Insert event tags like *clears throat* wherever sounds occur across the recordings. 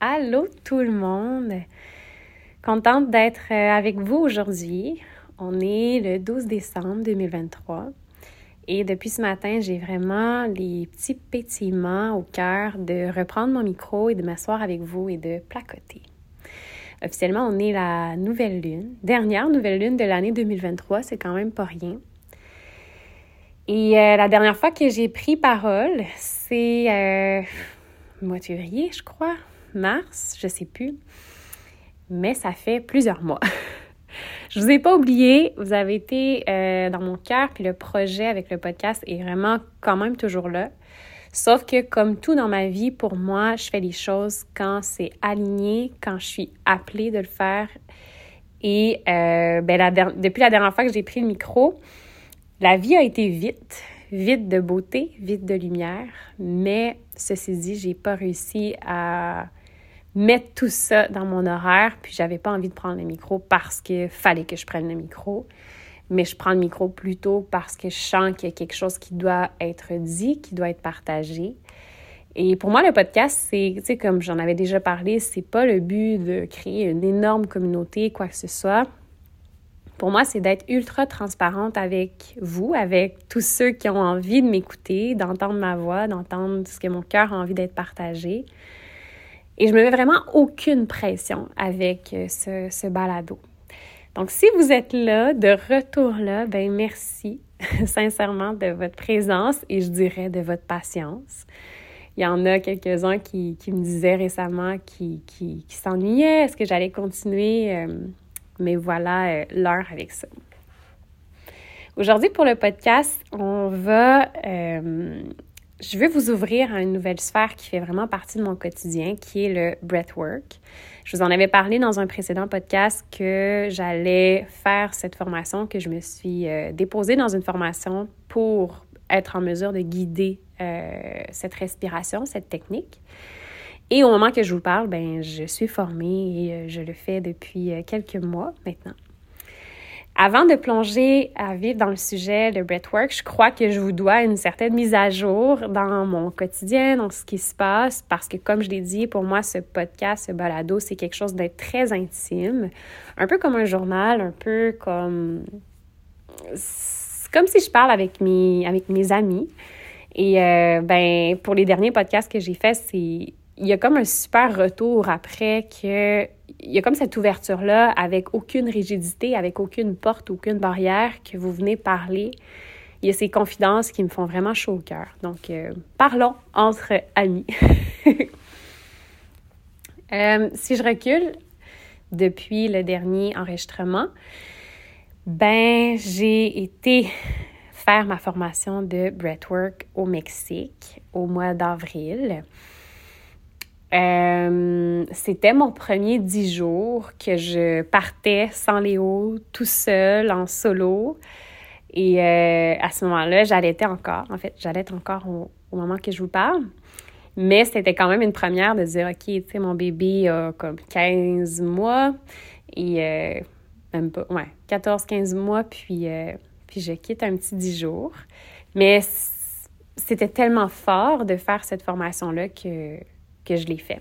Allô tout le monde! Contente d'être euh, avec vous aujourd'hui. On est le 12 décembre 2023 et depuis ce matin, j'ai vraiment les petits pétillements au cœur de reprendre mon micro et de m'asseoir avec vous et de placoter. Officiellement, on est la nouvelle lune, dernière nouvelle lune de l'année 2023, c'est quand même pas rien. Et euh, la dernière fois que j'ai pris parole, c'est euh, mois de février, je crois, mars, je sais plus. Mais ça fait plusieurs mois. *laughs* je vous ai pas oublié, vous avez été euh, dans mon cœur, puis le projet avec le podcast est vraiment quand même toujours là. Sauf que comme tout dans ma vie, pour moi, je fais les choses quand c'est aligné, quand je suis appelée de le faire. Et euh, ben, depuis la dernière fois que j'ai pris le micro, la vie a été vite, vite de beauté, vite de lumière, mais ceci dit, j'ai pas réussi à mettre tout ça dans mon horaire, puis j'avais pas envie de prendre le micro parce qu'il fallait que je prenne le micro. Mais je prends le micro plutôt parce que je sens qu'il y a quelque chose qui doit être dit, qui doit être partagé. Et pour moi, le podcast, c'est, tu sais, comme j'en avais déjà parlé, c'est pas le but de créer une énorme communauté, quoi que ce soit. Pour moi, c'est d'être ultra transparente avec vous, avec tous ceux qui ont envie de m'écouter, d'entendre ma voix, d'entendre ce que mon cœur a envie d'être partagé. Et je me mets vraiment aucune pression avec euh, ce, balado. Donc, si vous êtes là, de retour là, ben merci *laughs* sincèrement de votre présence et je dirais de votre patience. Il y en a quelques-uns qui, qui, me disaient récemment qui, qui, s'ennuyaient. Est-ce que j'allais continuer? Euh, mais voilà euh, l'heure avec ça. Aujourd'hui, pour le podcast, on va je veux vous ouvrir à une nouvelle sphère qui fait vraiment partie de mon quotidien, qui est le breathwork. Je vous en avais parlé dans un précédent podcast que j'allais faire cette formation, que je me suis euh, déposée dans une formation pour être en mesure de guider euh, cette respiration, cette technique. Et au moment que je vous parle, ben, je suis formée et euh, je le fais depuis quelques mois maintenant. Avant de plonger à vivre dans le sujet de breathwork, je crois que je vous dois une certaine mise à jour dans mon quotidien, dans ce qui se passe, parce que comme je l'ai dit, pour moi, ce podcast, ce balado, c'est quelque chose d'être très intime, un peu comme un journal, un peu comme comme si je parle avec mes avec mes amis. Et euh, ben pour les derniers podcasts que j'ai faits, c'est il y a comme un super retour après que il y a comme cette ouverture-là avec aucune rigidité, avec aucune porte, aucune barrière que vous venez parler. Il y a ces confidences qui me font vraiment chaud au cœur. Donc, euh, parlons entre amis. *laughs* Euh, si je recule depuis le dernier enregistrement, ben, j'ai été faire ma formation de breathwork au Mexique au mois d'avril. Euh, c'était mon premier dix jours que je partais sans Léo, tout seul, en solo. Et euh, à ce moment-là, j'allaitais encore. En fait, j'allaitais encore au, moment que je vous parle. Mais c'était quand même une première de dire, OK, tu sais, mon bébé a comme 15 mois et euh, même pas, ouais, 14-15 mois, puis, puis je quitte un petit 10 jours. Mais c'était tellement fort de faire cette formation-là que que je l'ai fait.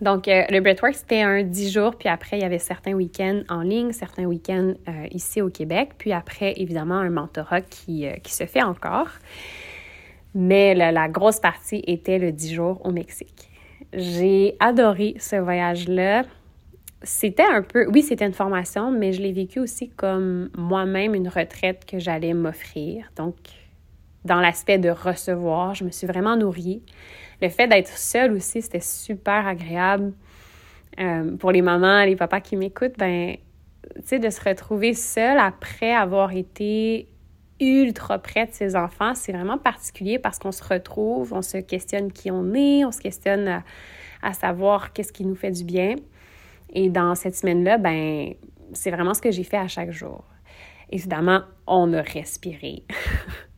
Donc, euh, le Breathwork, c'était un 10 jours, puis après, il y avait certains week-ends en ligne, certains week-ends euh, ici au Québec, puis après, évidemment, un mentorat qui, euh, qui se fait encore. Mais la, grosse partie était le 10 jours au Mexique. J'ai adoré ce voyage-là. C'était un peu, oui, c'était une formation, mais je l'ai vécu aussi comme moi-même une retraite que j'allais m'offrir. Donc, dans l'aspect de recevoir, je me suis vraiment nourrie le fait d'être seule aussi, c'était super agréable. Euh, pour les mamans, les papas qui m'écoutent, ben, de se retrouver seule après avoir été ultra près de ses enfants, c'est vraiment particulier parce qu'on se retrouve, on se questionne qui on est, on se questionne à, savoir qu'est-ce qui nous fait du bien. Et dans cette semaine-là, ben, c'est vraiment ce que j'ai fait à chaque jour. Évidemment, on a respiré. *laughs*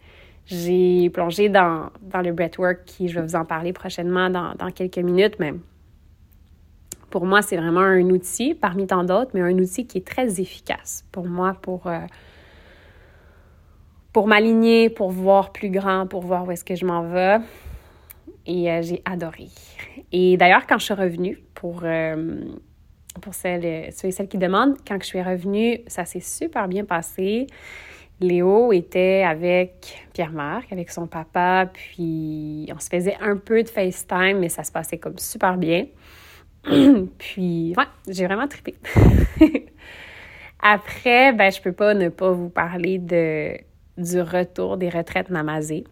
J'ai plongé dans, dans le breathwork qui, je vais vous en parler prochainement dans, dans quelques minutes, mais pour moi, c'est vraiment un outil parmi tant d'autres, mais un outil qui est très efficace pour moi, pour, euh, pour m'aligner, pour voir plus grand, pour voir où est-ce que je m'en vais. Et euh, j'ai adoré. Et d'ailleurs, quand je suis revenue, pour, euh, pour celles, ceux et celles qui demandent, quand je suis revenue, ça s'est super bien passé. Léo était avec Pierre-Marc, avec son papa, puis on se faisait un peu de FaceTime, mais ça se passait comme super bien. *clears throat* puis, ouais, j'ai vraiment trippé. *laughs* Après, ben, je peux pas ne pas vous parler de, du retour des retraites Namazé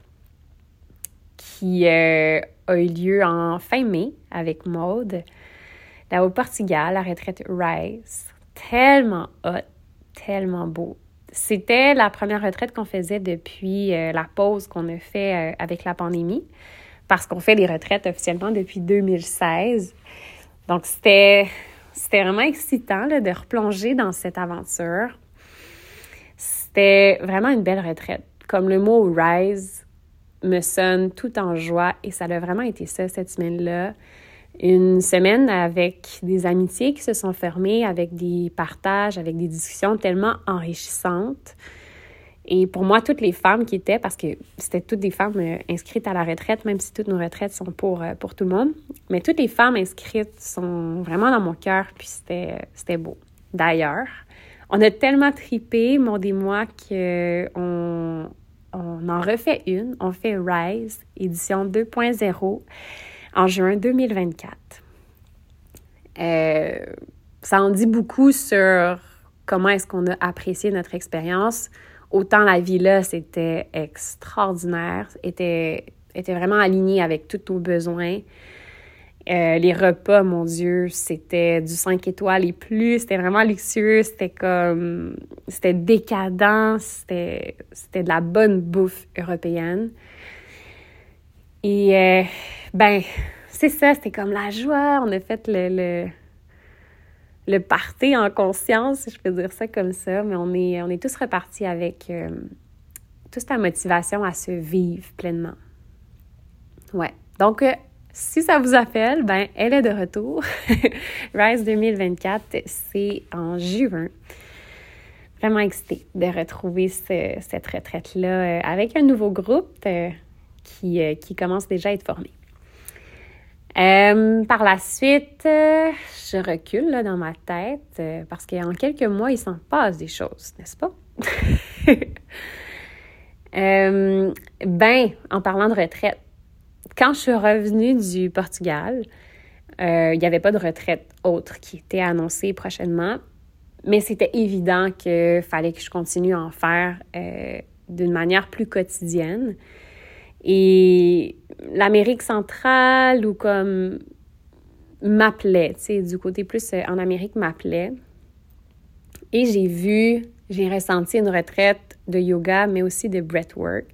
qui euh, a eu lieu en fin mai avec Maude, là au Portugal, la retraite Rise. Tellement hot, tellement beau. C'était la première retraite qu'on faisait depuis euh, la pause qu'on a fait euh, avec la pandémie, parce qu'on fait des retraites officiellement depuis 2016. Donc, c'était, c'était vraiment excitant là, de replonger dans cette aventure. C'était vraiment une belle retraite. Comme le mot Rise me sonne tout en joie et ça a vraiment été ça cette semaine-là. Une semaine avec des amitiés qui se sont fermées, avec des partages, avec des discussions tellement enrichissantes. Et pour moi, toutes les femmes qui étaient, parce que c'était toutes des femmes euh, inscrites à la retraite, même si toutes nos retraites sont pour, euh, pour tout le monde, mais toutes les femmes inscrites sont vraiment dans mon cœur, puis c'était beau. D'ailleurs, on a tellement tripé, mon et moi, qu'on on en refait une. On fait Rise, édition 2.0, en juin 2024. Euh, ça en dit beaucoup sur comment est-ce qu'on a apprécié notre expérience. Autant la vie-là, c'était extraordinaire, était, était vraiment alignée avec tous nos besoins. Euh, les repas, mon Dieu, c'était du 5 étoiles et plus. C'était vraiment luxueux. C'était comme. C'était décadent. C'était, c'était de la bonne bouffe européenne. Et, euh, ben, c'est ça. C'était comme la joie. On a fait le, le, le en conscience, si je peux dire ça comme ça. Mais on est, on est tous repartis avec euh, toute la motivation à se vivre pleinement. Ouais. Donc, si ça vous appelle, ben elle est de retour. *laughs* Rise 2024, c'est en juin. Vraiment excitée de retrouver cette retraite-là euh, avec un nouveau groupe euh, qui, euh, qui, commence déjà à être formé. par la suite, je recule là, dans ma tête parce qu'en quelques mois, il s'en passe des choses, n'est-ce pas? *laughs* ben, en parlant de retraite, quand je suis revenue du Portugal, euh, il n'y avait pas de retraite autre qui était annoncée prochainement, mais c'était évident qu'il fallait que je continue à en faire euh, d'une manière plus quotidienne. Et l'Amérique centrale ou comme m'appelait, tu sais, du côté plus euh, en Amérique m'appelait. Et j'ai vu, j'ai ressenti une retraite de yoga, mais aussi de breathwork.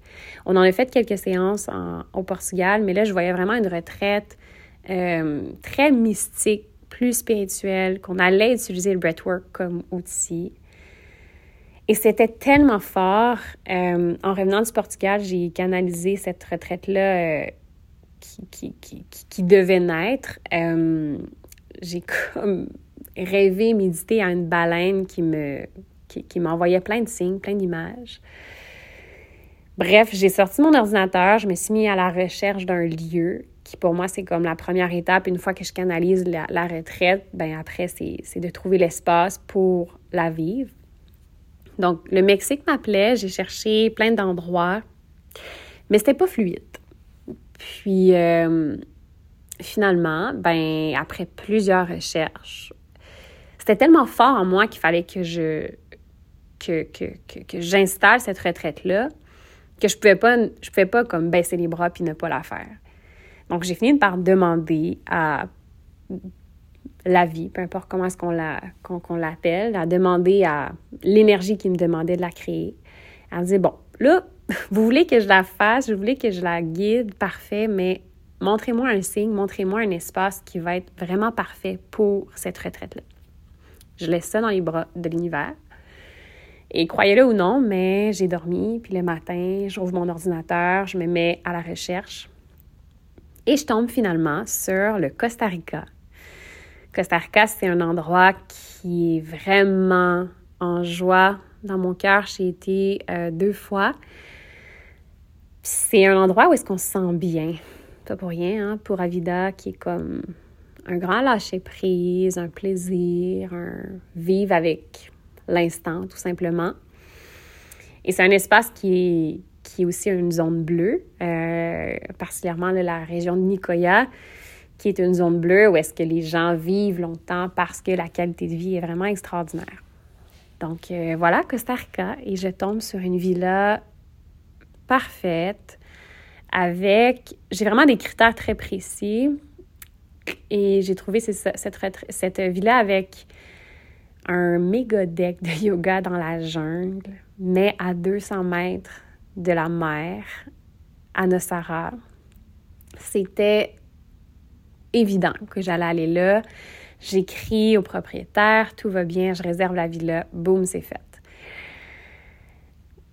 On en a fait quelques séances au Portugal, mais là, je voyais vraiment une retraite euh, très mystique, plus spirituelle, qu'on allait utiliser le breathwork comme outil. Et c'était tellement fort. Euh, en revenant du Portugal, j'ai canalisé cette retraite-là euh, qui, qui, qui, devait naître. j'ai comme rêvé, médité à une baleine qui me qui, m'envoyait plein de signes, plein d'images. Bref, j'ai sorti mon ordinateur, je me suis mis à la recherche d'un lieu qui pour moi c'est comme la première étape. Une fois que je canalise la, retraite, ben après c'est de trouver l'espace pour la vivre. Donc le Mexique m'appelait, j'ai cherché plein d'endroits, mais c'était pas fluide. Puis euh, finalement, ben après plusieurs recherches, c'était tellement fort en moi qu'il fallait que je que, que, que, j'installe cette retraite-là que je pouvais pas, je pouvais pas comme baisser les bras puis ne pas la faire. Donc, j'ai fini par demander à la vie, peu importe comment est-ce qu'on, la, qu'on, l'appelle, à demander à l'énergie qui me demandait de la créer. Me dit, bon, là, *laughs* vous voulez que je la fasse, vous voulez que je la guide, parfait, mais montrez-moi un signe, montrez-moi un espace qui va être vraiment parfait pour cette retraite-là. Je laisse ça dans les bras de l'univers. Et croyez-le ou non, mais j'ai dormi, puis le matin, j'ouvre mon ordinateur, je me mets à la recherche et je tombe finalement sur le Costa Rica. Costa Rica, c'est un endroit qui est vraiment en joie dans mon cœur. J'ai été euh, deux fois. C'est un endroit où est-ce qu'on se sent bien. pas pour rien, hein, pour Avida, qui est comme un grand lâcher-prise, un plaisir, un vivre avec l'instant, tout simplement. Et c'est un espace qui est, qui est aussi une zone bleue, euh, particulièrement la région de Nicoya, qui est une zone bleue où est-ce que les gens vivent longtemps parce que la qualité de vie est vraiment extraordinaire. Donc euh, voilà, Costa Rica, et je tombe sur une villa parfaite avec, j'ai vraiment des critères très précis et j'ai trouvé cette, cette villa avec un méga deck de yoga dans la jungle, mais à 200 mètres de la mer, à Nosara. C'était évident que j'allais aller là. J'écris au propriétaire, tout va bien, je réserve la villa, boum, c'est fait.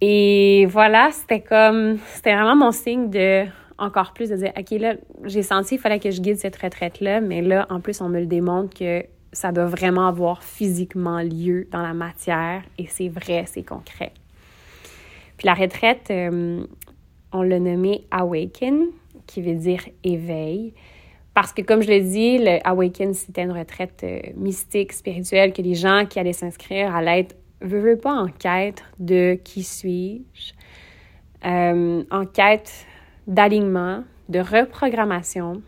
Et voilà, c'était comme, c'était vraiment mon signe de encore plus de dire, OK, là, j'ai senti qu'il fallait que je guide cette retraite-là, mais là, en plus, on me le démontre que ça doit vraiment avoir physiquement lieu dans la matière et c'est vrai, c'est concret. Puis la retraite, euh, on l'a nommé Awaken, qui veut dire éveil. Parce que, comme je l'ai dit, le Awaken, c'était une retraite euh, mystique, spirituelle, que les gens qui allaient s'inscrire allaient être, veux, pas, en quête de qui suis-je, euh, en quête d'alignement, de reprogrammation,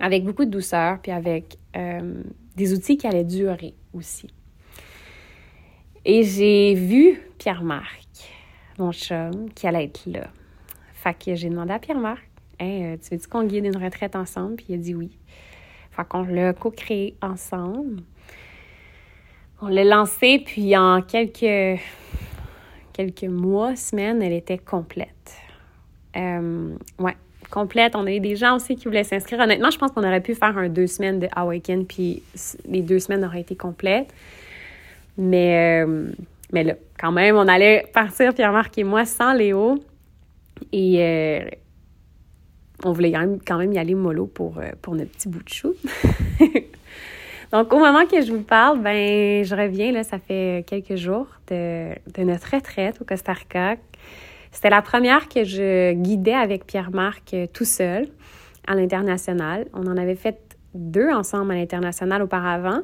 avec beaucoup de douceur, puis avec euh, des outils qui allaient durer aussi. Et j'ai vu Pierre-Marc, mon chum, qui allait être là. Fait que j'ai demandé à Pierre-Marc, euh, tu veux-tu qu'on guide une retraite ensemble? Puis il a dit oui. Fait qu'on l'a co-créé ensemble. On l'a lancé, puis en quelques, quelques mois, semaines, elle était complète. Euh, ouais, complète. On a eu des gens aussi qui voulaient s'inscrire. Honnêtement, je pense qu'on aurait pu faire un deux semaines de Awaken, puis les deux semaines auraient été complètes. Mais, euh, mais là, quand même, on allait partir, Pierre-Marc et moi, sans Léo. Et on voulait quand même, y aller mollo pour, pour notre petit bout de chou. *laughs* Donc, au moment que je vous parle, ben, je reviens, là, ça fait quelques jours de, de notre retraite au Costa Rica. C'était la première que je guidais avec Pierre-Marc euh, tout seul à l'international. On en avait fait deux ensemble à l'international auparavant,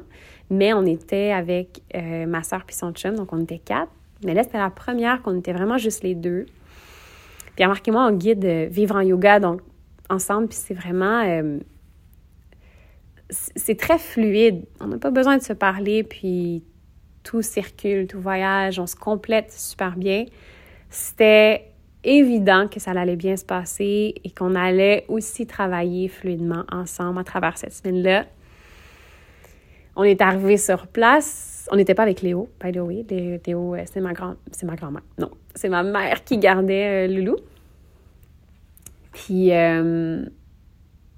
mais on était avec euh, ma soeur puis son chum, donc on était quatre. Mais là, c'était la première qu'on était vraiment juste les deux. Pierre-Marc et moi, on guide euh, Vivre en yoga, donc puis c'est vraiment... c'est très fluide. On n'a pas besoin de se parler, puis tout circule, tout voyage, on se complète super bien c'était évident que ça allait bien se passer et qu'on allait aussi travailler fluidement ensemble à travers cette semaine-là. On est arrivé sur place. On n'était pas avec Léo, by the way. Léo, euh, c'est ma, grand... ma grand-mère. Non, c'est ma mère qui gardait euh, Loulou. Puis, euh,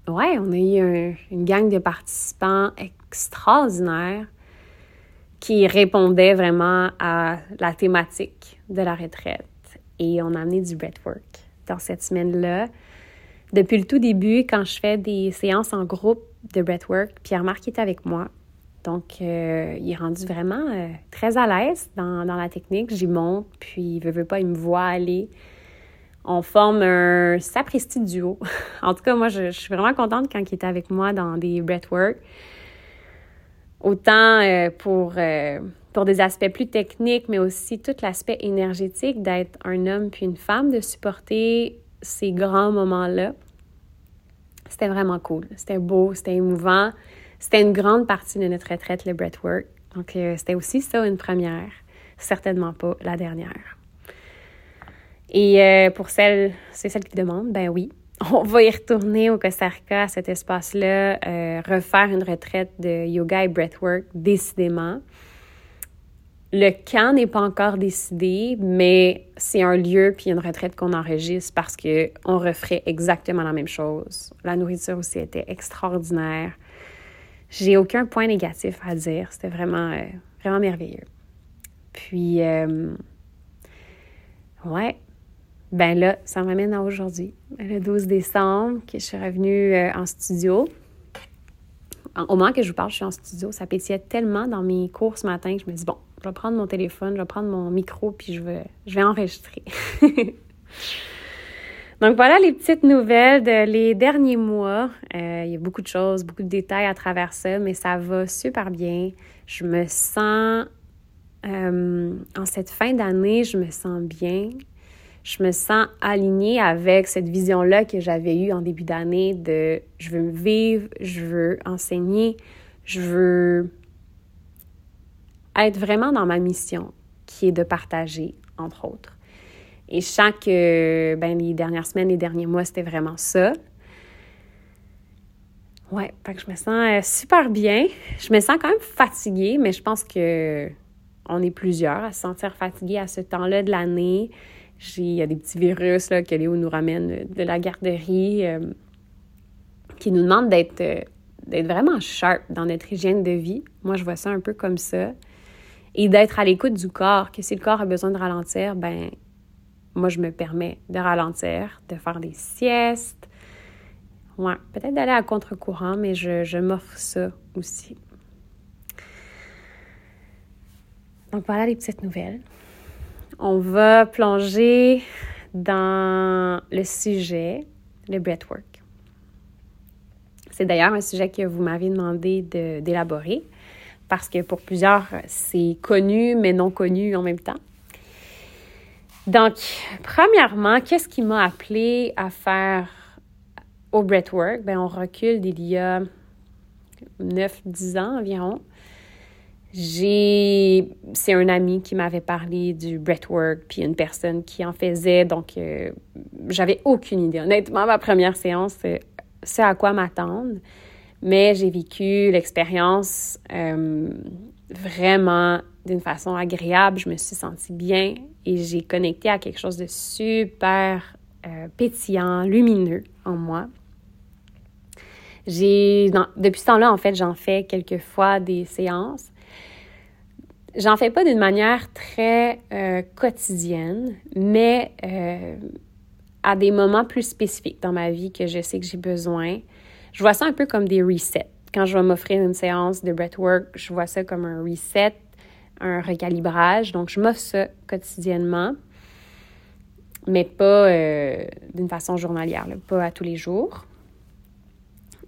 ouais, on a eu une gang de participants extraordinaires qui répondaient vraiment à la thématique de la retraite et on a amené du breathwork dans cette semaine-là. Depuis le tout début, quand je fais des séances en groupe de breathwork, Pierre-Marc est avec moi. Donc, euh, il est rendu vraiment euh, très à l'aise dans, la technique. J'y monte, puis il veut, veut pas, il me voit aller. On forme un sapristi duo. *laughs* en tout cas, moi, je, suis vraiment contente quand il était avec moi dans des breathwork. Autant euh, pour pour des aspects plus techniques, mais aussi tout l'aspect énergétique d'être un homme puis une femme, de supporter ces grands moments-là. C'était vraiment cool. C'était beau, c'était émouvant. C'était une grande partie de notre retraite, le breathwork. Donc, euh, c'était aussi ça une première. Certainement pas la dernière. Et euh, pour celles, c'est celle qui demande, ben oui, *laughs* on va y retourner au Costa Rica, à cet espace-là, euh, refaire une retraite de yoga et breathwork, décidément. Le camp n'est pas encore décidé, mais c'est un lieu puis une retraite qu'on enregistre parce que on referait exactement la même chose. La nourriture aussi était extraordinaire. J'ai aucun point négatif à dire. C'était vraiment, euh, vraiment merveilleux. Puis, ouais, ben là, ça m'amène à aujourd'hui, le 12 décembre, que je suis revenue euh, en studio. Au moment que je vous parle, je suis en studio. Ça pétillait tellement dans mes cours ce matin que je me dis, bon, je vais prendre mon téléphone, je vais prendre mon micro, puis je vais, je vais enregistrer. *laughs* Donc voilà les petites nouvelles de les derniers mois. Euh, il y a beaucoup de choses, beaucoup de détails à travers ça, mais ça va super bien. Je me sens, euh, en cette fin d'année, je me sens bien. Je me sens alignée avec cette vision-là que j'avais eue en début d'année de je veux vivre, je veux enseigner, je veux être vraiment dans ma mission qui est de partager, entre autres. Et je sens que ben, les dernières semaines, les derniers mois, c'était vraiment ça. Ouais, je me sens euh, super bien. Je me sens quand même fatiguée, mais je pense que on est plusieurs à se sentir fatigués à ce temps-là de l'année. Il y a des petits virus là, que Léo nous ramène de la garderie euh, qui nous demandent d'être euh, d'être vraiment sharp dans notre hygiène de vie. Moi, je vois ça un peu comme ça. Et d'être à l'écoute du corps, que si le corps a besoin de ralentir, ben moi, je me permets de ralentir, de faire des siestes. Ouais, peut-être d'aller à contre-courant, mais je, je m'offre ça aussi. Donc voilà les petites nouvelles. On va plonger dans le sujet, le breathwork. C'est d'ailleurs un sujet que vous m'avez demandé d'élaborer parce que pour plusieurs, c'est connu mais non connu en même temps. Donc, premièrement, qu'est-ce qui m'a appelé à faire au breathwork? Bien, on recule d'il y a 9-10 ans environ. J'ai... C'est un ami qui m'avait parlé du breathwork, puis une personne qui en faisait, donc euh, j'avais aucune idée. Honnêtement, ma première séance, c'est à quoi m'attendre, mais j'ai vécu l'expérience euh, vraiment d'une façon agréable. Je me suis sentie bien et j'ai connecté à quelque chose de super euh, pétillant, lumineux en moi. Depuis ce temps-là, en fait, j'en fais quelques fois des séances. J'en fais pas d'une manière très euh, quotidienne, mais euh, à des moments plus spécifiques dans ma vie que je sais que j'ai besoin. Je vois ça un peu comme des resets. Quand je vais m'offrir une séance de breathwork, je vois ça comme un reset un recalibrage. Donc, je m'offre ça quotidiennement, mais pas euh, d'une façon journalière, pas à tous les jours.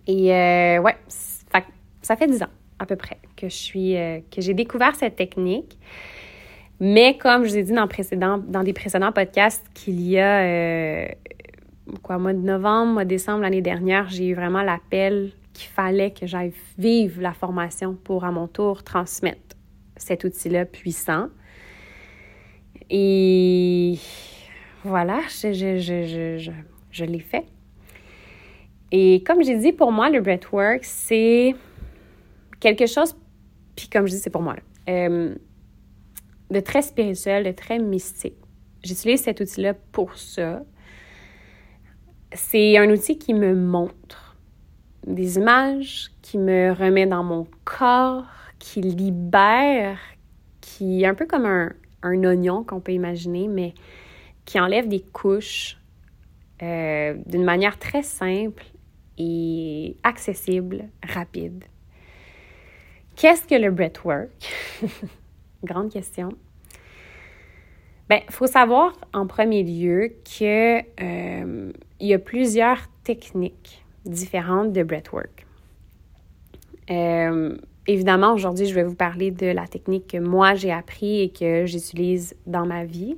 Et ouais, ça fait dix ans à peu près que je suis euh, que j'ai découvert cette technique. Mais comme je vous ai dit dans, dans des précédents podcasts qu'il y a quoi, mois de novembre, mois de décembre l'année dernière, j'ai eu vraiment l'appel qu'il fallait que j'aille vivre la formation pour à mon tour transmettre cet outil-là puissant. Et voilà, je, je, je, je l'ai fait. Et comme j'ai dit, pour moi, le breathwork, c'est quelque chose, puis comme je dis, c'est pour moi, euh, de très spirituel, de très mystique. J'utilise cet outil-là pour ça. C'est un outil qui me montre des images, qui me remet dans mon corps, qui libère, qui est un peu comme un, oignon qu'on peut imaginer, mais qui enlève des couches euh, d'une manière très simple et accessible, rapide. Qu'est-ce que le breathwork? *laughs* Grande question. Bien, il faut savoir en premier lieu qu'il euh, y a plusieurs techniques différentes de breathwork. Euh, Évidemment, aujourd'hui, je vais vous parler de la technique que moi j'ai appris et que j'utilise dans ma vie.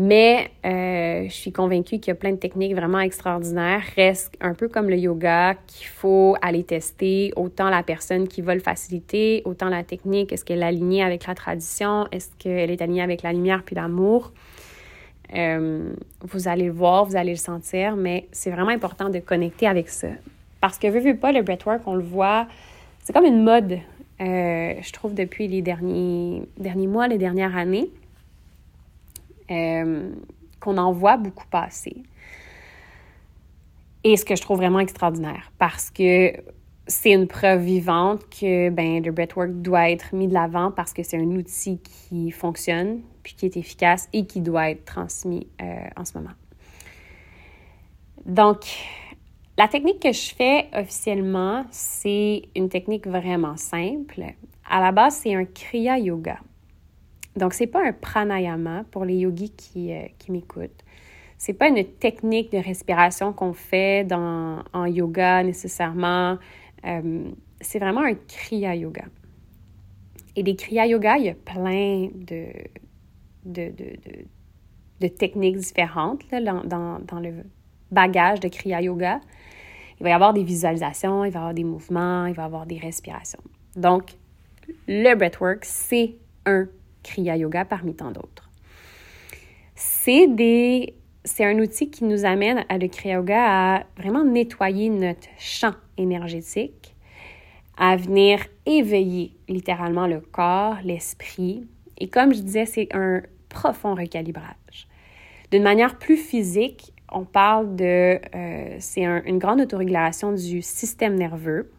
Mais euh, je suis convaincue qu'il y a plein de techniques vraiment extraordinaires. Reste un peu comme le yoga qu'il faut aller tester. Autant la personne qui va le faciliter, autant la technique, est-ce qu'elle est alignée avec la tradition, est-ce qu'elle est alignée avec la lumière puis l'amour? Euh, vous allez le voir, vous allez le sentir, mais c'est vraiment important de connecter avec ça. Parce que, vu, vu pas, le breathwork, on le voit c'est comme une mode, euh, je trouve, depuis les derniers, derniers mois, les dernières années, euh, qu'on en voit beaucoup passer. Et ce que je trouve vraiment extraordinaire, parce que c'est une preuve vivante que ben, le breathwork doit être mis de l'avant parce que c'est un outil qui fonctionne, puis qui est efficace et qui doit être transmis euh, en ce moment. Donc, la technique que je fais officiellement, c'est une technique vraiment simple. À la base, c'est un Kriya Yoga. Donc, c'est pas un pranayama pour les yogis qui, euh, qui m'écoutent. C'est pas une technique de respiration qu'on fait dans, en yoga nécessairement. Euh, c'est vraiment un kriya yoga. Et des kriya yoga, il y a plein de, de, de, techniques différentes dans, dans, le bagage de kriya yoga. Il va y avoir des visualisations, il va y avoir des mouvements, il va y avoir des respirations. Donc, le breathwork, c'est un kriya yoga parmi tant d'autres. C'est des c'est un outil qui nous amène à le Kriya Yoga à vraiment nettoyer notre champ énergétique, à venir éveiller littéralement le corps, l'esprit. Et comme je disais, c'est un profond recalibrage. D'une manière plus physique, on parle de, euh, c'est une grande autorégulation du système nerveux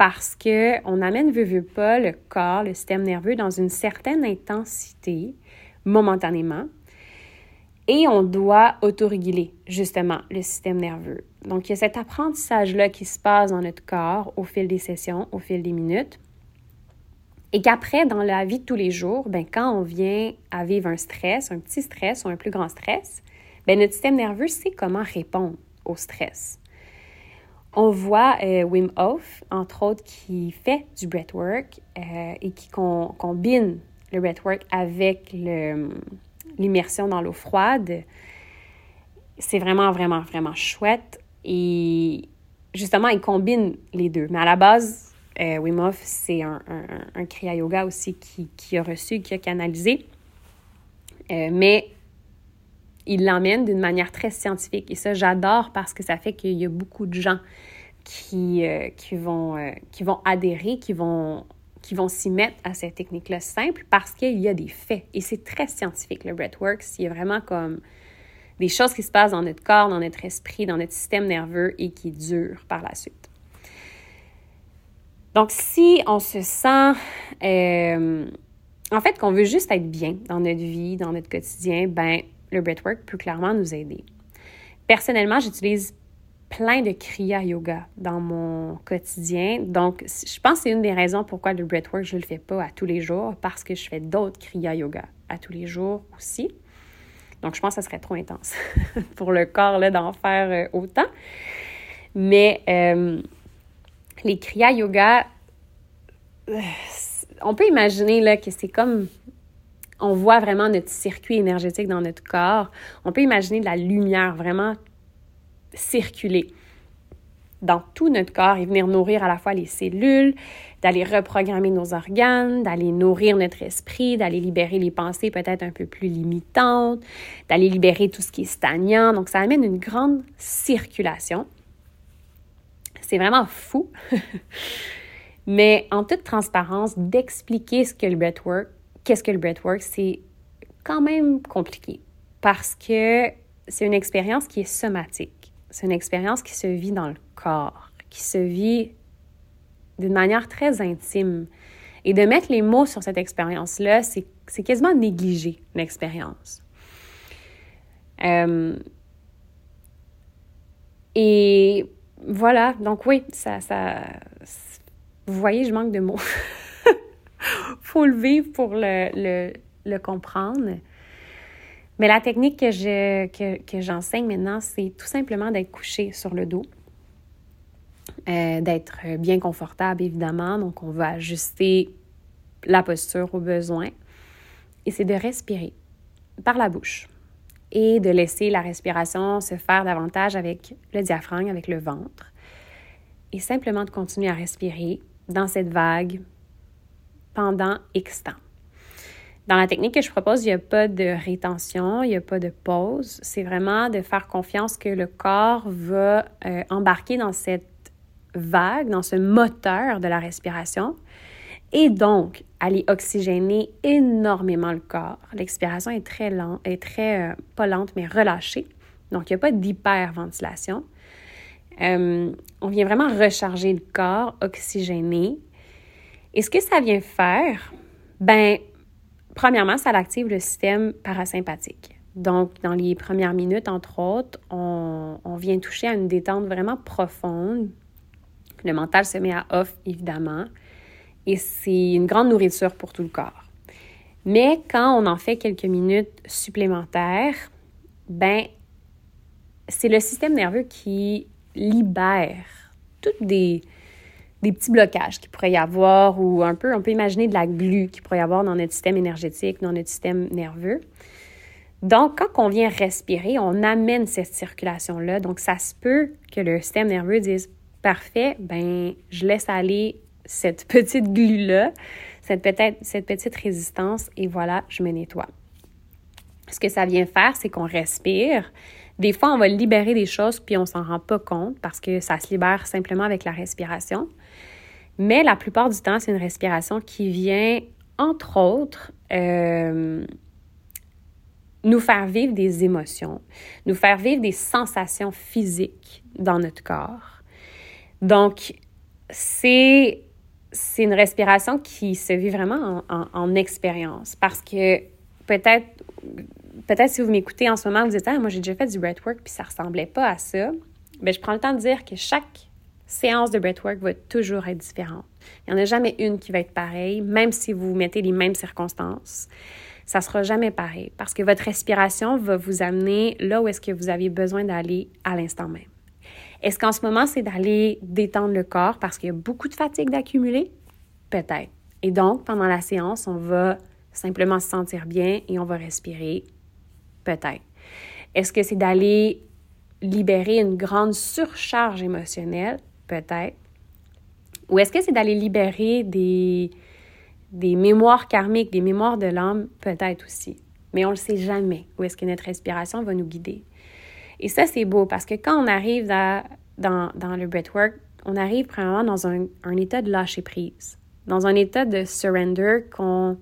parce que on amène, veut, veut pas, le corps, le système nerveux dans une certaine intensité momentanément et on doit autoréguler justement le système nerveux. Donc, il y a cet apprentissage-là qui se passe dans notre corps au fil des sessions, au fil des minutes. Et qu'après, dans la vie de tous les jours, ben, quand on vient à vivre un stress, un petit stress ou un plus grand stress, ben, notre système nerveux sait comment répondre au stress. On voit euh, Wim Hof, entre autres, qui fait du breathwork euh, et qui combine le breathwork avec l'immersion dans l'eau froide. C'est vraiment, vraiment, vraiment chouette. Et justement, il combine les deux. Mais à la base, euh, Wim Hof, c'est un, un, Kriya Yoga aussi qui, a reçu, qui a canalisé. Mais il l'emmène d'une manière très scientifique. Et ça, j'adore parce que ça fait qu'il y a beaucoup de gens qui, euh, qui, vont, qui vont adhérer, qui vont qui vont s'y mettre à cette technique-là simple parce qu'il y a des faits. Et c'est très scientifique, le breathwork. Il y a vraiment comme des choses qui se passent dans notre corps, dans notre esprit, dans notre système nerveux et qui durent par la suite. Donc, si on se sent, euh, en fait, qu'on veut juste être bien dans notre vie, dans notre quotidien, ben, le breathwork peut clairement nous aider. Personnellement, j'utilise plein de kriya yoga dans mon quotidien. Donc, je pense que c'est une des raisons pourquoi le breathwork, je ne le fais pas à tous les jours, parce que je fais d'autres kriya yoga à tous les jours aussi. Donc, je pense que ça serait trop intense *laughs* pour le corps d'en faire euh, autant. Mais euh, les kriya yoga, euh, on peut imaginer là, que c'est comme on voit vraiment notre circuit énergétique dans notre corps. On peut imaginer de la lumière vraiment circuler dans tout notre corps et venir nourrir à la fois les cellules, d'aller reprogrammer nos organes, d'aller nourrir notre esprit, d'aller libérer les pensées peut-être un peu plus limitantes, d'aller libérer tout ce qui est stagnant. Donc, ça amène une grande circulation. C'est vraiment fou. *laughs* Mais en toute transparence, d'expliquer ce que le breathwork, qu'est-ce que le breathwork, c'est quand même compliqué parce que c'est une expérience qui est somatique. C'est une expérience qui se vit dans le corps, qui se vit d'une manière très intime. Et de mettre les mots sur cette expérience-là, c'est quasiment négliger l'expérience. Euh, et voilà, donc oui, ça, ça, vous voyez, je manque de mots. *laughs* *laughs* faut le vivre pour le, comprendre. Mais la technique que, j'enseigne maintenant, c'est tout simplement d'être couché sur le dos, euh, d'être bien confortable, évidemment. Donc, on va ajuster la posture au besoin. Et c'est de respirer par la bouche et de laisser la respiration se faire davantage avec le diaphragme, avec le ventre. Et simplement de continuer à respirer dans cette vague pendant X temps. Dans la technique que je propose, il n'y a pas de rétention, il n'y a pas de pause. C'est vraiment de faire confiance que le corps va euh, embarquer dans cette vague, dans ce moteur de la respiration et donc aller oxygéner énormément le corps. L'expiration est très lente, est très, euh, pas lente, mais relâchée. Donc, il n'y a pas d'hyperventilation. Euh, on vient vraiment recharger le corps, oxygéner. Et ce que ça vient faire, ben, Premièrement, ça active le système parasympathique. Donc, dans les premières minutes, entre autres, on, vient toucher à une détente vraiment profonde. Le mental se met à off, évidemment, et c'est une grande nourriture pour tout le corps. Mais quand on en fait quelques minutes supplémentaires, ben c'est le système nerveux qui libère toutes des, des petits blocages qu'il pourrait y avoir ou un peu, on peut imaginer de la glu qu'il pourrait y avoir dans notre système énergétique, dans notre système nerveux. Donc, quand on vient respirer, on amène cette circulation-là. Donc, ça se peut que le système nerveux dise Parfait, ben, je laisse aller cette petite glu-là, cette, cette petite résistance, et voilà, je me nettoie. Ce que ça vient faire, c'est qu'on respire. Des fois, on va libérer des choses, puis on s'en rend pas compte parce que ça se libère simplement avec la respiration. Mais la plupart du temps, c'est une respiration qui vient, entre autres, euh, nous faire vivre des émotions, nous faire vivre des sensations physiques dans notre corps. Donc, c'est c'est une respiration qui se vit vraiment en, expérience parce que peut-être peut-être si vous m'écoutez en ce moment, vous dites ah, moi j'ai déjà fait du breathwork puis ça ressemblait pas à ça. Bien, je prends le temps de dire que chaque séance de breathwork va toujours être différente. Il n'y en a jamais une qui va être pareille, même si vous mettez les mêmes circonstances ça sera jamais pareil parce que votre respiration va vous amener là où est-ce que vous avez besoin d'aller à l'instant même. Est-ce qu'en ce moment, c'est d'aller détendre le corps parce qu'il y a beaucoup de fatigue d'accumuler? Peut-être. Et donc, pendant la séance, on va simplement se sentir bien et on va respirer? Peut-être. Est-ce que c'est d'aller libérer une grande surcharge émotionnelle? Peut-être? Ou est-ce que c'est d'aller libérer des, des mémoires karmiques, des mémoires de l'âme, peut-être aussi. Mais on ne le sait jamais où est-ce que notre respiration va nous guider. Et ça, c'est beau parce que quand on arrive dans, dans, le breathwork, on arrive vraiment dans un, un, état de lâcher prise, dans un état de surrender qu'on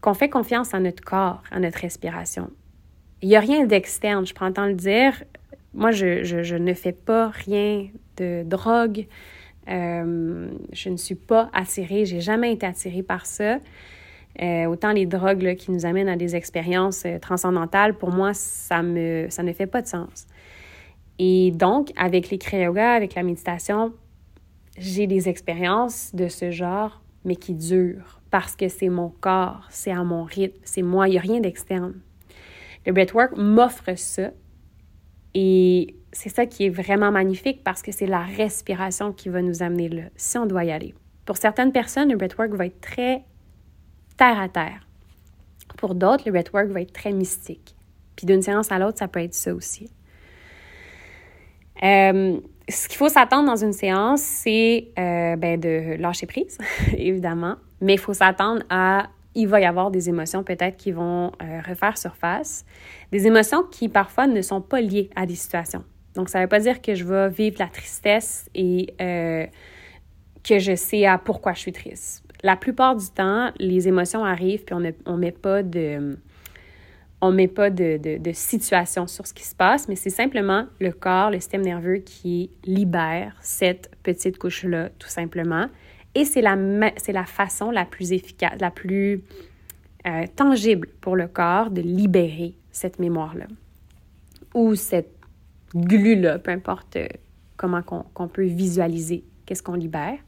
qu'on fait confiance à notre corps, à notre respiration. Il n'y a rien d'externe, je prends le temps de le dire. Moi, je, je, ne fais pas rien de drogue, euh, je ne suis pas attirée, j'ai jamais été attirée par ça. Euh, autant les drogues qui nous amènent à des expériences euh, transcendantales, pour moi, ça, me, ça ne fait pas de sens. Et donc, avec les yoga, avec la méditation, j'ai des expériences de ce genre, mais qui durent parce que c'est mon corps, c'est à mon rythme, c'est moi, il n'y a rien d'externe. Le breathwork m'offre ça et c'est ça qui est vraiment magnifique parce que c'est la respiration qui va nous amener là, si on doit y aller. Pour certaines personnes, le breathwork va être très terre à terre. Pour d'autres, le breathwork va être très mystique. Puis d'une séance à l'autre, ça peut être ça aussi. Euh, ce qu'il faut s'attendre dans une séance, c'est euh, ben, de lâcher prise, *laughs* évidemment, mais il faut s'attendre à il va y avoir des émotions peut-être qui vont euh, refaire surface, des émotions qui parfois ne sont pas liées à des situations. Donc, ça ne veut pas dire que je vais vivre la tristesse et euh, que je sais à pourquoi je suis triste. La plupart du temps, les émotions arrivent puis on ne met pas de on met pas de, de, situation sur ce qui se passe, mais c'est simplement le corps, le système nerveux qui libère cette petite couche-là, tout simplement. Et c'est la, la façon la plus efficace, la plus euh, tangible pour le corps de libérer cette mémoire-là ou cette glu-là, peu importe euh, comment qu'on peut visualiser qu'est-ce qu'on libère.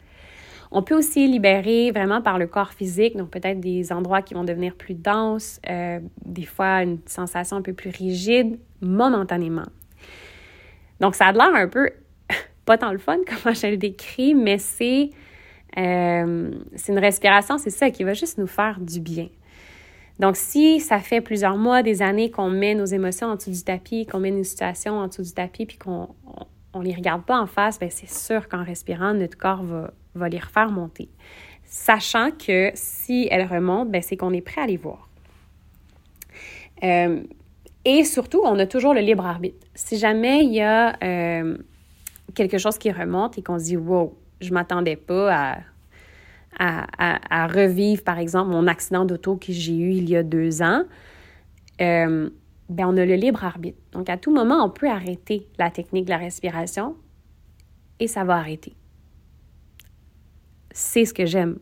On peut aussi libérer vraiment par le corps physique, donc peut-être des endroits qui vont devenir plus denses, euh, des fois une sensation un peu plus rigide, momentanément. Donc ça a l'air un peu *laughs* pas tant le fun *laughs* comment je le décris, mais c'est euh, c'est une respiration, c'est ça qui va juste nous faire du bien. Donc, si ça fait plusieurs mois, des années qu'on met nos émotions en dessous du tapis, qu'on met nos situations en dessous du tapis, puis qu'on on, les regarde pas en face, bien, c'est sûr qu'en respirant, notre corps va, va les refaire monter. Sachant que si elles remontent, bien, c'est qu'on est prêt à les voir. Euh, et surtout, on a toujours le libre arbitre. Si jamais il y a euh, quelque chose qui remonte et qu'on se dit, wow, je m'attendais pas à à, revivre, par exemple, mon accident d'auto que j'ai eu il y a deux ans, euh, ben on a le libre arbitre. Donc, à tout moment, on peut arrêter la technique de la respiration et ça va arrêter. C'est ce que j'aime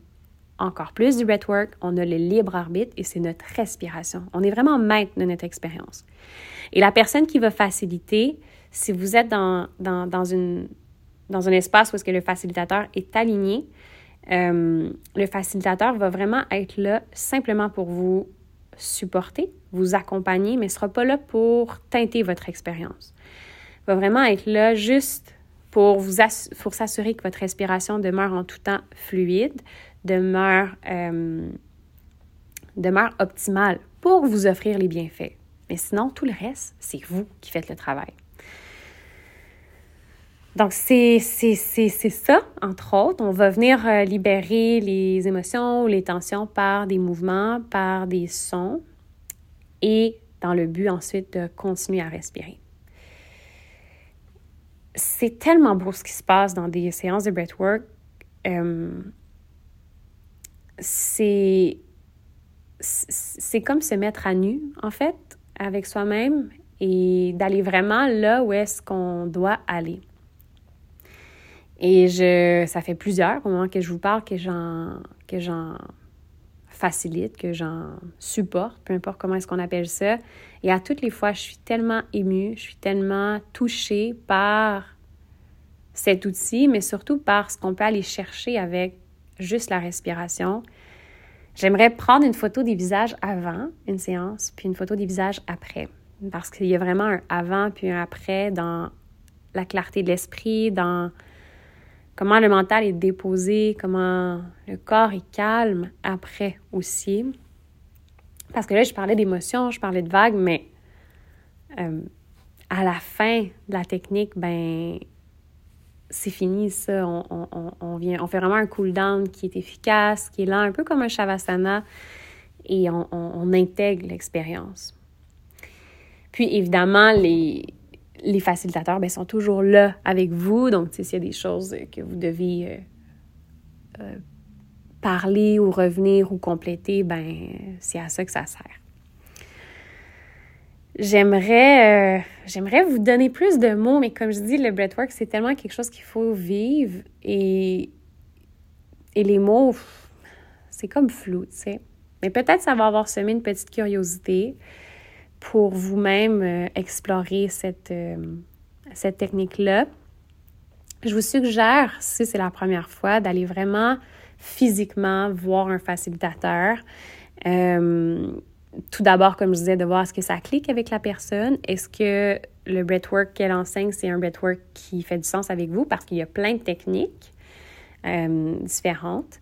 encore plus du breathwork. On a le libre arbitre et c'est notre respiration. On est vraiment maître de notre expérience. Et la personne qui va faciliter, si vous êtes dans, dans, dans, une, dans un espace où est-ce que le facilitateur est aligné, euh, le facilitateur va vraiment être là simplement pour vous supporter, vous accompagner, mais ne sera pas là pour teinter votre expérience. Il va vraiment être là juste pour vous pour s'assurer que votre respiration demeure en tout temps fluide, demeure, euh, demeure optimale pour vous offrir les bienfaits. Mais sinon, tout le reste, c'est vous qui faites le travail. Donc, c'est ça, entre autres. On va venir euh, libérer les émotions ou les tensions par des mouvements, par des sons, et dans le but ensuite de continuer à respirer. C'est tellement beau ce qui se passe dans des séances de breathwork. Euh, c'est comme se mettre à nu, en fait, avec soi-même et d'aller vraiment là où est-ce qu'on doit aller. Et je, ça fait plusieurs, au moment que je vous parle, que j'en, que j'en facilite, que j'en supporte, peu importe comment est-ce qu'on appelle ça. Et à toutes les fois, je suis tellement émue, je suis tellement touchée par cet outil, mais surtout par ce qu'on peut aller chercher avec juste la respiration. J'aimerais prendre une photo des visages avant une séance, puis une photo des visages après. Parce qu'il y a vraiment un avant puis un après dans la clarté de l'esprit, dans comment le mental est déposé, comment le corps est calme après aussi. Parce que là, je parlais d'émotions, je parlais de vagues, mais euh, à la fin de la technique, ben c'est fini ça. On, vient, on fait vraiment un cool down qui est efficace, qui est là, un peu comme un shavasana, et on intègre l'expérience. Puis évidemment, les, les facilitateurs ben, sont toujours là avec vous. Donc, s'il y a des choses que vous devez euh, euh, parler ou revenir ou compléter, ben c'est à ça que ça sert. J'aimerais, euh, j'aimerais vous donner plus de mots, mais comme je dis, le breathwork, c'est tellement quelque chose qu'il faut vivre et, et les mots, c'est comme flou, tu sais. Mais peut-être ça va avoir semé une petite curiosité pour vous-même euh, explorer cette, euh, cette technique-là. Je vous suggère, si c'est la première fois, d'aller vraiment physiquement voir un facilitateur. Euh, tout d'abord, comme je disais, de voir est-ce que ça clique avec la personne. Est-ce que le breathwork qu'elle enseigne, c'est un breathwork qui fait du sens avec vous? Parce qu'il y a plein de techniques différentes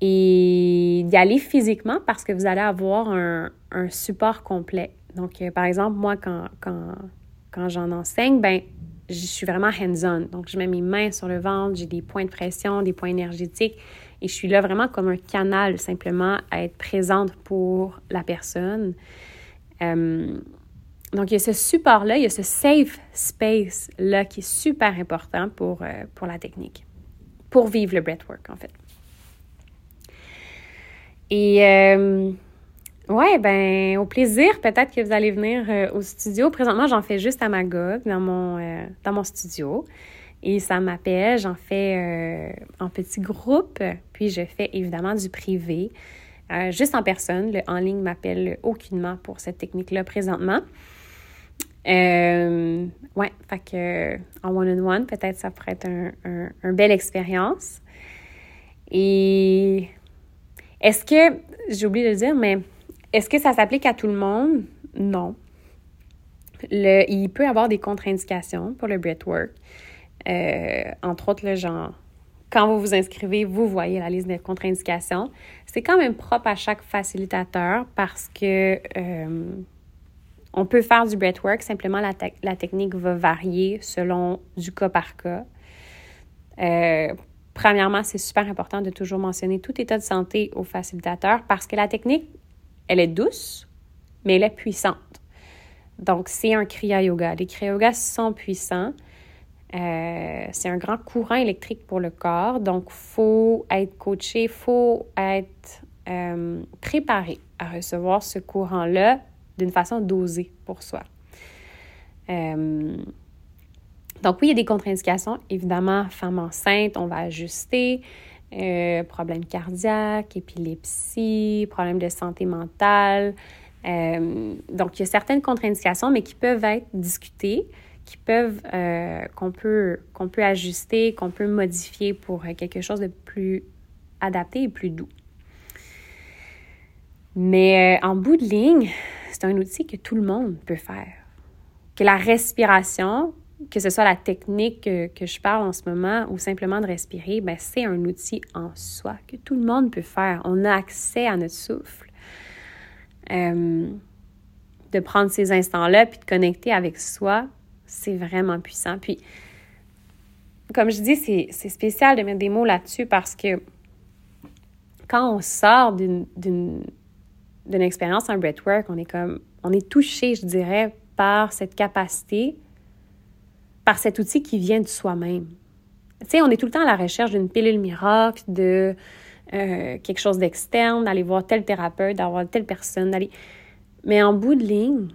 et d'y aller physiquement parce que vous allez avoir un, support complet. Donc, euh, par exemple, moi, quand, quand, quand j'en enseigne, ben je suis vraiment hands-on. Donc, je mets mes mains sur le ventre, j'ai des points de pression, des points énergétiques et je suis là vraiment comme un canal simplement à être présente pour la personne. Euh, donc, il y a ce support-là, il y a ce safe space-là qui est super important pour, euh, pour la technique, pour vivre le breathwork, en fait. Et euh, ouais, ben au plaisir, peut-être que vous allez venir euh, au studio. Présentement, j'en fais juste à Magog dans mon euh, dans mon studio. Et ça m'appelle, j'en fais en petit groupe, puis je fais évidemment du privé, juste en personne. Le en ligne m'appelle aucunement pour cette technique-là présentement. Ouais, fait en one-on-one, peut-être ça pourrait être un, un, un belle expérience. Et est-ce que, j'ai oublié de le dire, mais est-ce que ça s'applique à tout le monde? Non. Il peut y avoir des contre-indications pour le breathwork. Euh, entre autres, le genre, quand vous vous inscrivez, vous voyez la liste des contre-indications. C'est quand même propre à chaque facilitateur parce que euh, on peut faire du breathwork, simplement la, la, technique va varier selon du cas par cas. Euh, Premièrement, c'est super important de toujours mentionner tout état de santé au facilitateur parce que la technique, elle est douce, mais elle est puissante. Donc, c'est un Kriya Yoga. Les Kriya Yoga sont puissants. Euh, c'est un grand courant électrique pour le corps. Donc, il faut être coaché, il faut être euh, préparé à recevoir ce courant-là d'une façon dosée pour soi. Euh, donc oui, il y a des contre-indications. Évidemment, femme enceinte, on va ajuster. Euh, problèmes cardiaques, épilepsie, problèmes de santé mentale. Euh, donc, il y a certaines contre-indications, mais qui peuvent être discutées, qui peuvent, euh, qu'on peut, qu'on peut ajuster, qu'on peut modifier pour quelque chose de plus adapté et plus doux. Mais en bout de ligne, c'est un outil que tout le monde peut faire. Que la respiration, que ce soit la technique que, je parle en ce moment ou simplement de respirer, ben, c'est un outil en soi que tout le monde peut faire. On a accès à notre souffle. Euh, de prendre ces instants-là puis de connecter avec soi, c'est vraiment puissant. Puis, comme je dis, c'est spécial de mettre des mots là-dessus parce que quand on sort d'une expérience en breathwork, on est comme, on est touché, je dirais, par cette capacité par cet outil qui vient de soi-même. Tu sais, on est tout le temps à la recherche d'une pilule miracle, de euh, quelque chose d'externe, d'aller voir tel thérapeute, d'avoir telle personne, d'aller... Mais en bout de ligne,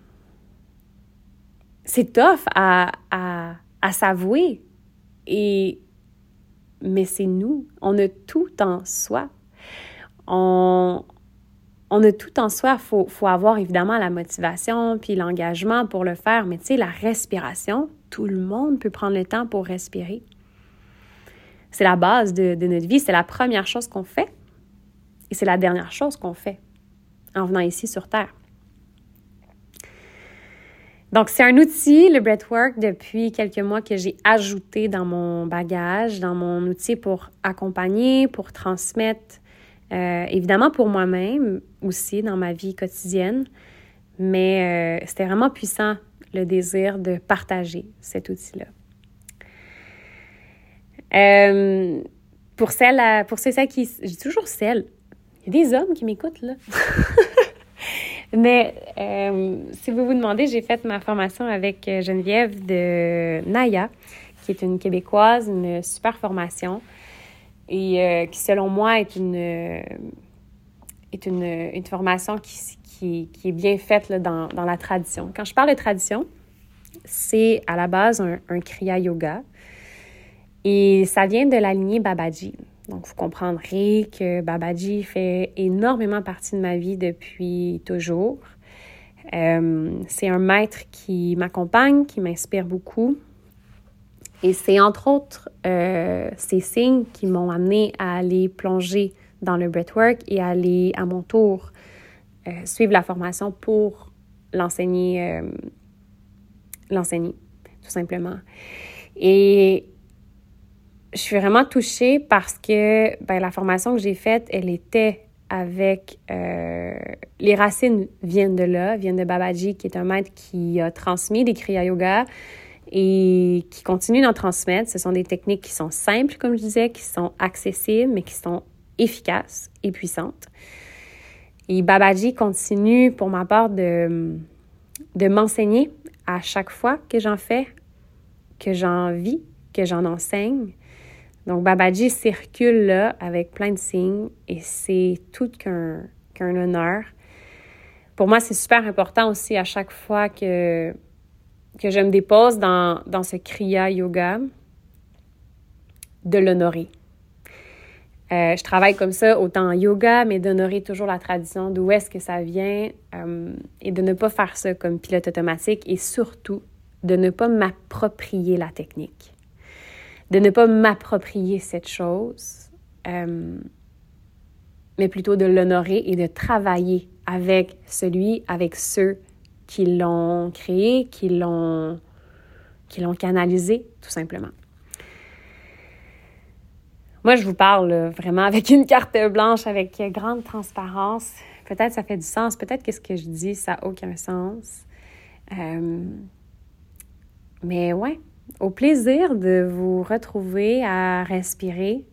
c'est tough à, à, à s'avouer. Et... Mais c'est nous. On a tout en soi. On, on a tout en soi. Il faut, faut, avoir évidemment la motivation puis l'engagement pour le faire. Mais tu sais, la respiration, tout le monde peut prendre le temps pour respirer. C'est la base de, notre vie, c'est la première chose qu'on fait et c'est la dernière chose qu'on fait en venant ici sur Terre. Donc, c'est un outil, le breathwork, depuis quelques mois que j'ai ajouté dans mon bagage, dans mon outil pour accompagner, pour transmettre, euh, évidemment pour moi-même aussi dans ma vie quotidienne. Mais euh, c'était vraiment puissant le désir de partager cet outil-là. Euh, pour celles, pour ceux qui, j'ai toujours celles. Il y a des hommes qui m'écoutent là. *laughs* Mais euh, si vous vous demandez, j'ai fait ma formation avec euh, Geneviève de Naya, qui est une québécoise, une super formation et qui, selon moi, est une, est une, une formation qui, qui, est bien faite dans, la tradition. Quand je parle de tradition, c'est à la base un, un, Kriya Yoga et ça vient de la lignée Babaji. Donc, vous comprendrez que Babaji fait énormément partie de ma vie depuis toujours. Euh, c'est un maître qui m'accompagne, qui m'inspire beaucoup. Et c'est entre autres euh, ces signes qui m'ont amené à aller plonger dans le breathwork et aller à mon tour euh, suivre la formation pour l'enseigner, euh, l'enseigner, tout simplement. Et je suis vraiment touchée parce que ben, la formation que j'ai faite, elle était avec... Euh, les racines viennent de là, viennent de Babaji, qui est un maître qui a transmis des Kriya Yoga et qui continue d'en transmettre. Ce sont des techniques qui sont simples, comme je disais, qui sont accessibles, mais qui sont efficaces et puissantes. Et Babaji continue, pour ma part, de, de m'enseigner à chaque fois que j'en fais, que j'en vis, que j'en enseigne. Donc, Babaji circule là avec plein de signes et c'est tout qu'un qu'un honneur. Pour moi, c'est super important aussi à chaque fois que, que je me dépose dans, dans ce Kriya Yoga de l'honorer. Euh, je travaille comme ça autant en yoga, mais d'honorer toujours la tradition, d'où est-ce que ça vient, euh, et de ne pas faire ça comme pilote automatique, et surtout de ne pas m'approprier la technique, de ne pas m'approprier cette chose, euh, mais plutôt de l'honorer et de travailler avec celui, avec ceux qui l'ont créé, qui l'ont, qui l'ont canalisé, tout simplement. Moi, je vous parle vraiment avec une carte blanche, avec grande transparence. Peut-être ça fait du sens, peut-être que ce que je dis, ça n'a aucun sens. Euh, mais ouais, au plaisir de vous retrouver à respirer.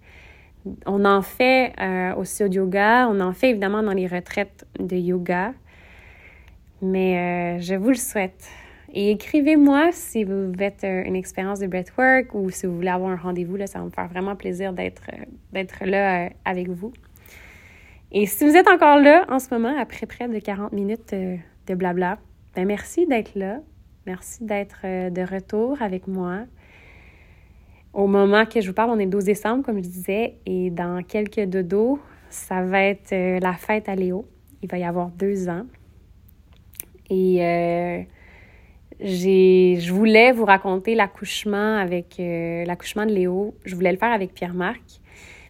On en fait euh, au yoga, on en fait évidemment dans les retraites de yoga, mais euh, je vous le souhaite. Et écrivez-moi si vous faites euh, une expérience de breathwork ou si vous voulez avoir un rendez-vous. Ça va me faire vraiment plaisir d'être, euh, là euh, avec vous. Et si vous êtes encore là en ce moment, après près de 40 minutes de blabla, ben merci d'être là. Merci d'être de retour avec moi. Au moment que je vous parle, on est le 12 décembre, comme je disais, et dans quelques dodos, ça va être la fête à Léo. Il va y avoir deux ans. Et je voulais vous raconter l'accouchement avec euh, l'accouchement de Léo. Je voulais le faire avec Pierre-Marc,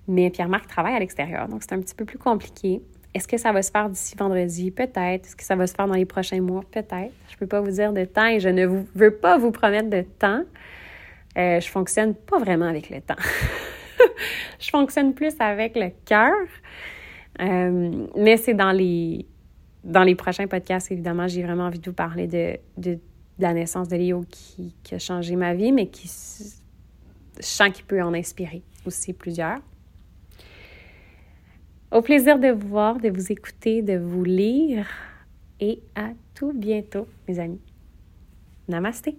mais Pierre-Marc travaille à l'extérieur, donc c'est un petit peu plus compliqué. Est-ce que ça va se faire d'ici vendredi? Peut-être. Est-ce que ça va se faire dans les prochains mois? Peut-être. Je ne peux pas vous dire de temps et je ne veux pas vous promettre de temps. Euh, je fonctionne pas vraiment avec le temps. *laughs* je fonctionne plus avec le cœur. Euh, mais c'est dans les, dans les prochains podcasts, évidemment, j'ai vraiment envie de vous parler de, la naissance de Léo qui, qui, a changé ma vie, mais qui, je sens qu'il peut en inspirer aussi plusieurs. Au plaisir de vous voir, de vous écouter, de vous lire et à tout bientôt, mes amis. Namasté!